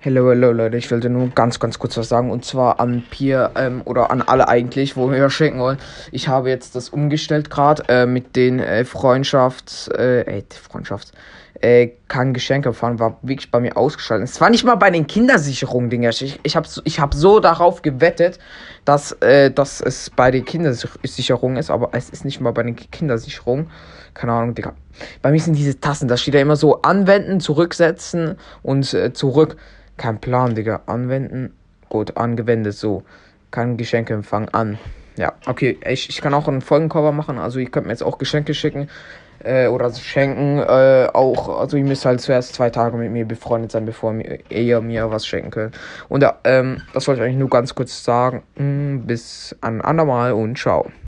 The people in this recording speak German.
Hello, hello Leute, ich wollte nur ganz, ganz kurz was sagen und zwar an Pier ähm, oder an alle eigentlich, wo wir schenken wollen. Ich habe jetzt das umgestellt gerade äh, mit den äh, Freundschafts, äh, ey, Freundschafts, äh, kann Geschenke fahren, war wirklich bei mir ausgeschaltet. Es war nicht mal bei den Kindersicherungen, Dinger. Ich, ich habe ich hab so darauf gewettet, dass, äh, dass es bei den Kindersicherungen ist, aber es ist nicht mal bei den Kindersicherungen. Keine Ahnung, Digga. Bei mir sind diese Tassen, da steht ja immer so anwenden, zurücksetzen und äh, zurück. Kein Plan, Digga. Anwenden. Gut, angewendet, so. Kann Geschenke empfangen, an. Ja, okay. Ich, ich kann auch einen Folgencover machen. Also, ihr könnt mir jetzt auch Geschenke schicken. Äh, oder schenken. Äh, auch, also, ihr müsst halt zuerst zwei Tage mit mir befreundet sein, bevor ihr mir was schenken könnt. Und ja, ähm, das wollte ich eigentlich nur ganz kurz sagen. Bis ein andermal und ciao.